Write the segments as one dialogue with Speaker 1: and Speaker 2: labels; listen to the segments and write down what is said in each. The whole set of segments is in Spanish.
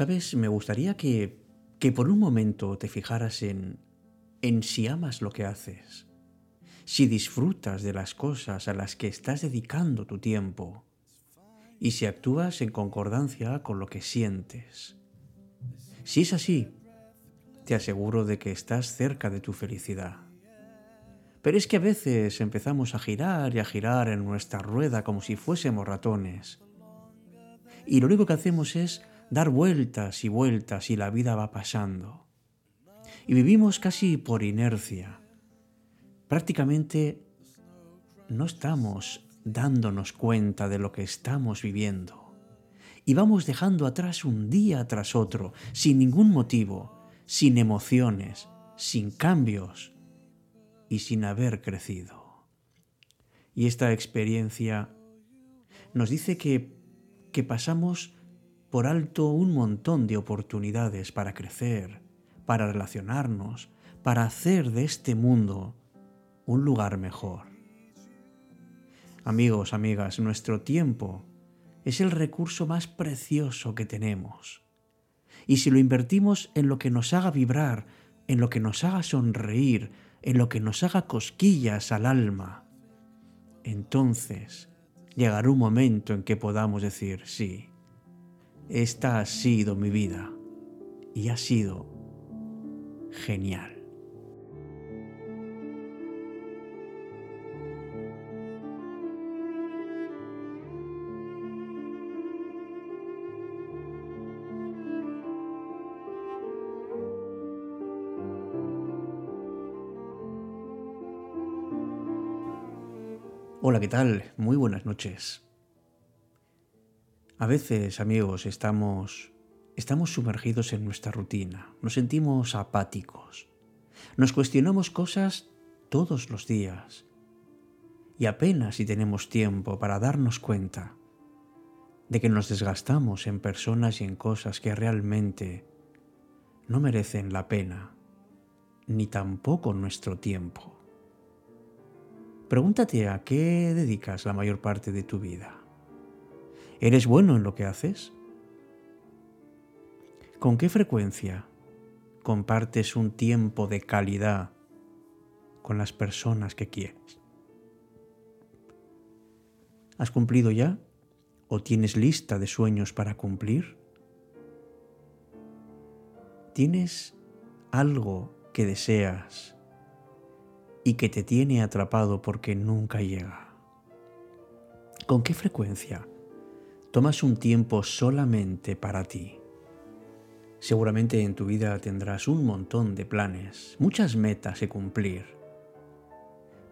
Speaker 1: Sabes, me gustaría que, que por un momento te fijaras en, en si amas lo que haces, si disfrutas de las cosas a las que estás dedicando tu tiempo y si actúas en concordancia con lo que sientes. Si es así, te aseguro de que estás cerca de tu felicidad. Pero es que a veces empezamos a girar y a girar en nuestra rueda como si fuésemos ratones. Y lo único que hacemos es dar vueltas y vueltas y la vida va pasando. Y vivimos casi por inercia. Prácticamente no estamos dándonos cuenta de lo que estamos viviendo. Y vamos dejando atrás un día tras otro, sin ningún motivo, sin emociones, sin cambios y sin haber crecido. Y esta experiencia nos dice que, que pasamos por alto un montón de oportunidades para crecer, para relacionarnos, para hacer de este mundo un lugar mejor. Amigos, amigas, nuestro tiempo es el recurso más precioso que tenemos. Y si lo invertimos en lo que nos haga vibrar, en lo que nos haga sonreír, en lo que nos haga cosquillas al alma, entonces llegará un momento en que podamos decir, sí, esta ha sido mi vida y ha sido genial. Hola, ¿qué tal? Muy buenas noches. A veces, amigos, estamos estamos sumergidos en nuestra rutina, nos sentimos apáticos. Nos cuestionamos cosas todos los días. Y apenas si tenemos tiempo para darnos cuenta de que nos desgastamos en personas y en cosas que realmente no merecen la pena, ni tampoco nuestro tiempo. Pregúntate a qué dedicas la mayor parte de tu vida. ¿Eres bueno en lo que haces? ¿Con qué frecuencia compartes un tiempo de calidad con las personas que quieres? ¿Has cumplido ya o tienes lista de sueños para cumplir? ¿Tienes algo que deseas y que te tiene atrapado porque nunca llega. ¿Con qué frecuencia tomas un tiempo solamente para ti? Seguramente en tu vida tendrás un montón de planes, muchas metas que cumplir.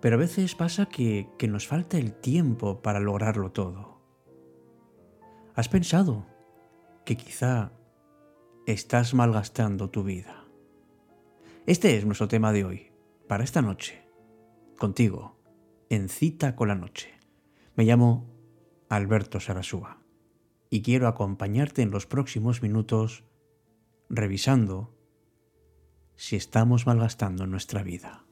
Speaker 1: Pero a veces pasa que, que nos falta el tiempo para lograrlo todo. ¿Has pensado que quizá estás malgastando tu vida? Este es nuestro tema de hoy, para esta noche contigo, en cita con la noche. Me llamo Alberto Sarasúa y quiero acompañarte en los próximos minutos revisando si estamos malgastando nuestra vida.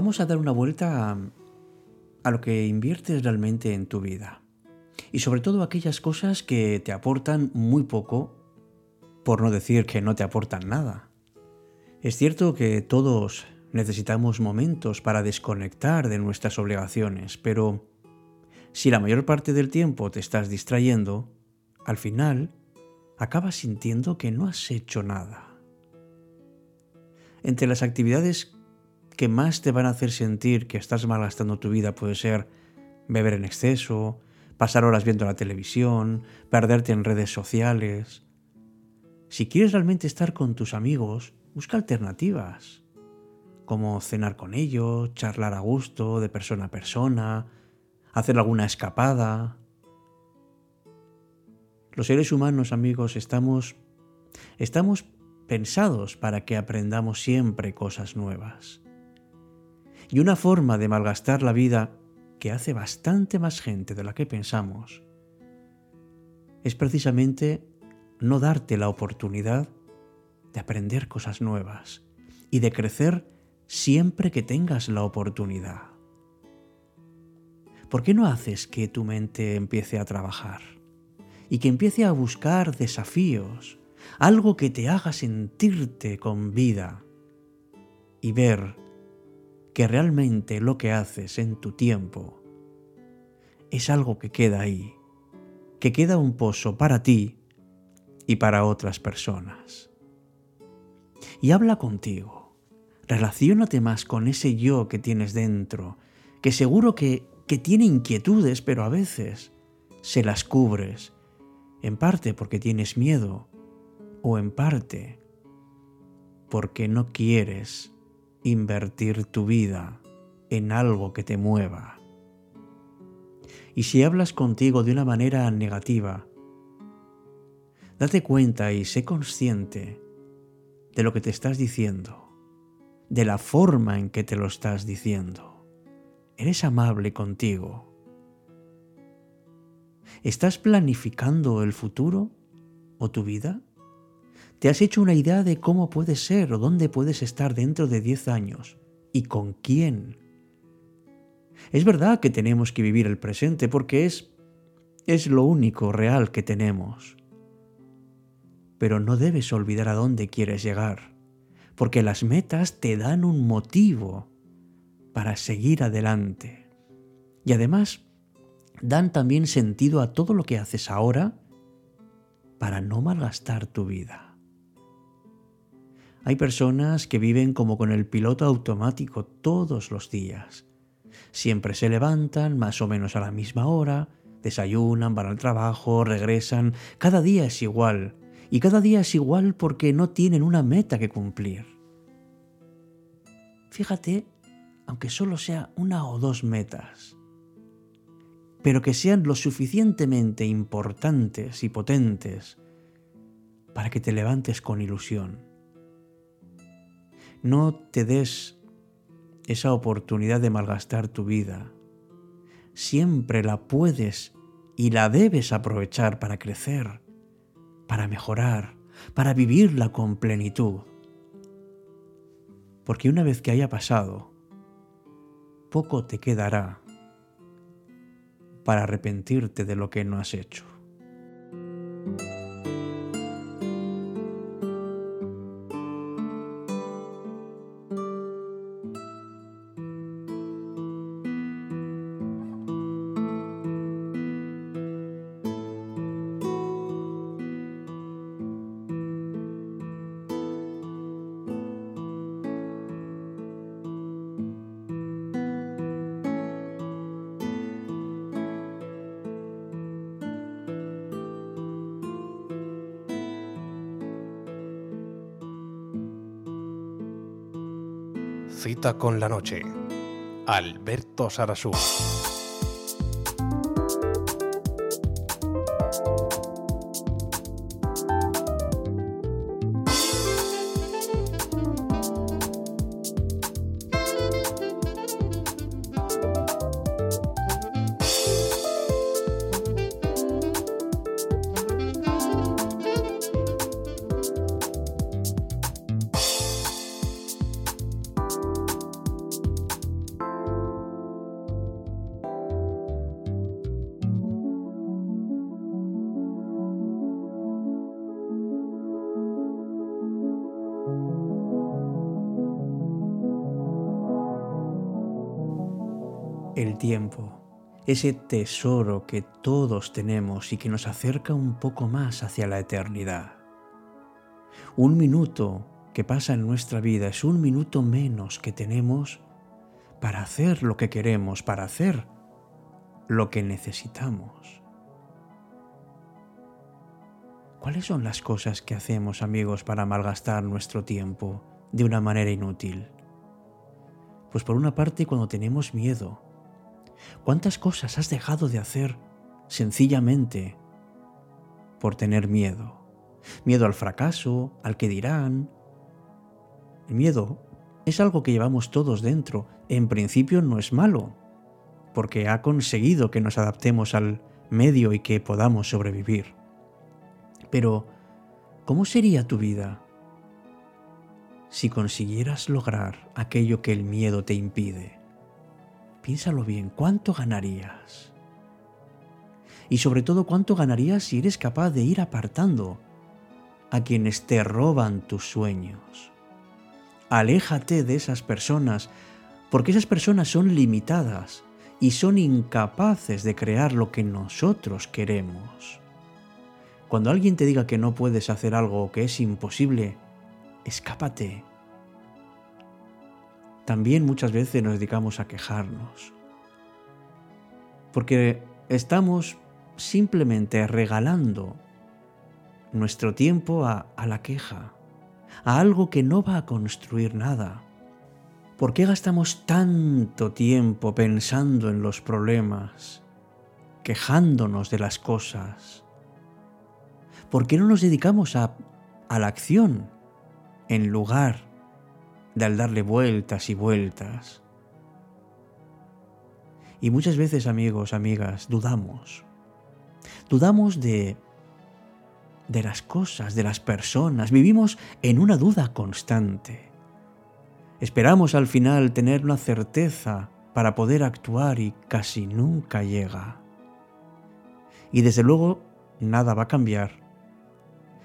Speaker 1: Vamos a dar una vuelta a, lo que inviertes realmente en tu vida. Y sobre todo aquellas cosas que te aportan muy poco, por no decir que no te aportan nada. Es cierto que todos necesitamos momentos para desconectar de nuestras obligaciones, pero si la mayor parte del tiempo te estás distrayendo, al final acabas sintiendo que no has hecho nada. Entre las actividades más te van a hacer sentir que estás malgastando tu vida puede ser beber en exceso, pasar horas viendo la televisión, perderte en redes sociales. Si quieres realmente estar con tus amigos, busca alternativas, como cenar con ellos, charlar a gusto, de persona a persona, hacer alguna escapada. Los seres humanos, amigos, estamos estamos pensados para que aprendamos siempre cosas nuevas. Y una forma de malgastar la vida que hace bastante más gente de la que pensamos es precisamente no darte la oportunidad de aprender cosas nuevas y de crecer siempre que tengas la oportunidad. ¿Por qué no haces que tu mente empiece a trabajar y que empiece a buscar desafíos, algo que te haga sentirte con vida y ver que realmente lo que haces en tu tiempo es algo que queda ahí, que queda un pozo para ti y para otras personas. Y habla contigo, relaciónate más con ese yo que tienes dentro, que seguro que, que tiene inquietudes, pero a veces se las cubres, en parte porque tienes miedo o en parte porque no quieres invertir tu vida en algo que te mueva. Y si hablas contigo de una manera negativa, date cuenta y sé consciente de lo que te estás diciendo, de la forma en que te lo estás diciendo. ¿Eres amable contigo? ¿Estás planificando el futuro o tu vida? ¿Te has hecho una idea de cómo puedes ser o dónde puedes estar dentro de 10 años? ¿Y con quién? Es verdad que tenemos que vivir el presente porque es, es lo único real que tenemos. Pero no debes olvidar a dónde quieres llegar, porque las metas te dan un motivo para seguir adelante. Y además, dan también sentido a todo lo que haces ahora para no malgastar tu vida. Hay personas que viven como con el piloto automático todos los días. Siempre se levantan más o menos a la misma hora, desayunan, van al trabajo, regresan. Cada día es igual. Y cada día es igual porque no tienen una meta que cumplir. Fíjate, aunque solo sea una o dos metas, pero que sean lo suficientemente importantes y potentes para que te levantes con ilusión no te des esa oportunidad de malgastar tu vida. Siempre la puedes y la debes aprovechar para crecer, para mejorar, para vivirla con plenitud. Porque una vez que haya pasado, poco te quedará para arrepentirte de lo que no has hecho.
Speaker 2: Cita con la noche. Alberto Sarasú.
Speaker 1: El tiempo, ese tesoro que todos tenemos y que nos acerca un poco más hacia la eternidad. Un minuto que pasa en nuestra vida es un minuto menos que tenemos para hacer lo que queremos, para hacer lo que necesitamos. ¿Cuáles son las cosas que hacemos, amigos, para malgastar nuestro tiempo de una manera inútil? Pues por una parte cuando tenemos miedo, ¿Cuántas cosas has dejado de hacer sencillamente por tener miedo? Miedo al fracaso, al que dirán. El miedo es algo que llevamos todos dentro. En principio no es malo. porque ha conseguido que nos adaptemos al medio y que podamos sobrevivir. Pero, ¿cómo sería tu vida si consiguieras lograr aquello que el miedo te impide? Piénsalo bien, ¿cuánto ganarías? Y sobre todo, ¿cuánto ganarías si eres capaz de ir apartando a quienes te roban tus sueños? Aléjate de esas personas, porque esas personas son limitadas y son incapaces de crear lo que nosotros queremos. Cuando alguien te diga que no puedes hacer algo o que es imposible, escápate. También muchas veces nos dedicamos a quejarnos, porque estamos simplemente regalando nuestro tiempo a, la queja, a algo que no va a construir nada ¿Por qué gastamos tanto tiempo pensando en los problemas, quejándonos de las cosas? ¿Por qué no nos dedicamos a, a la acción en lugar al darle vueltas y vueltas? Y muchas veces, amigos, amigas, dudamos. Dudamos de de las cosas, de las personas. Vivimos en una duda constante. Esperamos al final tener una certeza para poder actuar y casi nunca llega. Y desde luego nada va a cambiar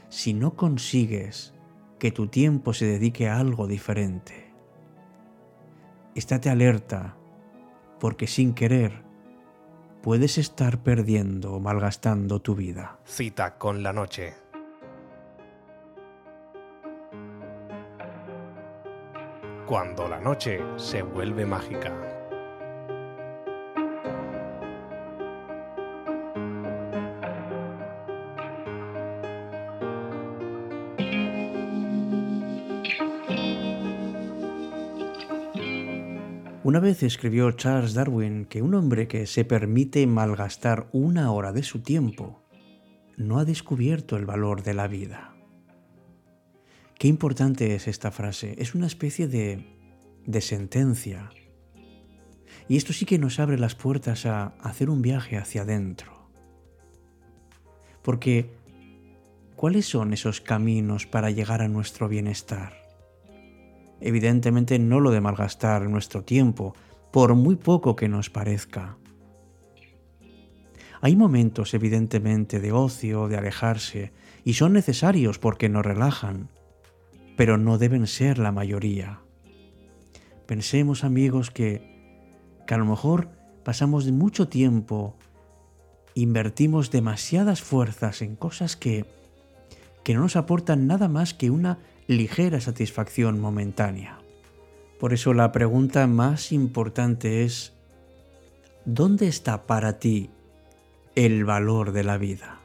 Speaker 1: si no consigues que tu tiempo se dedique a algo diferente. Estate alerta porque sin querer puedes estar perdiendo o malgastando tu vida.
Speaker 2: Cita con la noche. cuando la noche se vuelve mágica.
Speaker 1: Una vez escribió Charles Darwin que un hombre que se permite malgastar una hora de su tiempo no ha descubierto el valor de la vida. Qué importante es esta frase. Es una especie de, de sentencia. Y esto sí que nos abre las puertas a hacer un viaje hacia adentro. Porque, ¿cuáles son esos caminos para llegar a nuestro bienestar? Evidentemente no lo de malgastar nuestro tiempo, por muy poco que nos parezca. Hay momentos, evidentemente, de ocio, de alejarse, y son necesarios porque nos relajan, pero no deben ser la mayoría. Pensemos amigos que, que a lo mejor pasamos mucho tiempo, invertimos demasiadas fuerzas en cosas que, que no nos aportan nada más que una ligera satisfacción momentánea. Por eso la pregunta más importante es, ¿dónde está para ti el valor de la vida?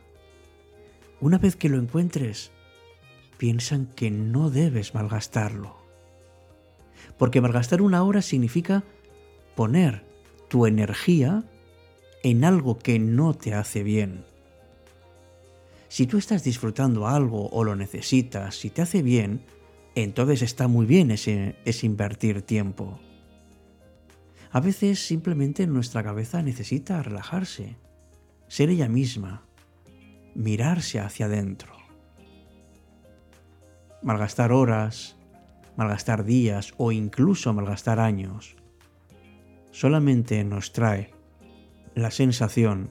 Speaker 1: Una vez que lo encuentres, piensan que no debes malgastarlo. Porque malgastar una hora significa poner tu energía en algo que no te hace bien. Si tú estás disfrutando algo o lo necesitas, si te hace bien, entonces está muy bien ese, invertir tiempo. A veces simplemente nuestra cabeza necesita relajarse, ser ella misma, mirarse hacia adentro malgastar horas, malgastar días o incluso malgastar años, solamente nos trae la sensación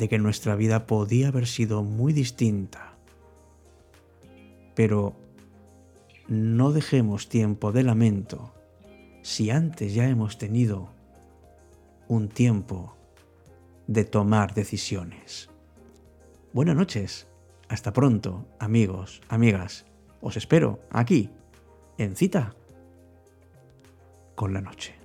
Speaker 1: de que nuestra vida podía haber sido muy distinta. Pero no dejemos tiempo de lamento si antes ya hemos tenido un tiempo de tomar decisiones. Buenas noches. Hasta pronto, amigos, amigas. Os espero aquí, en cita con la noche.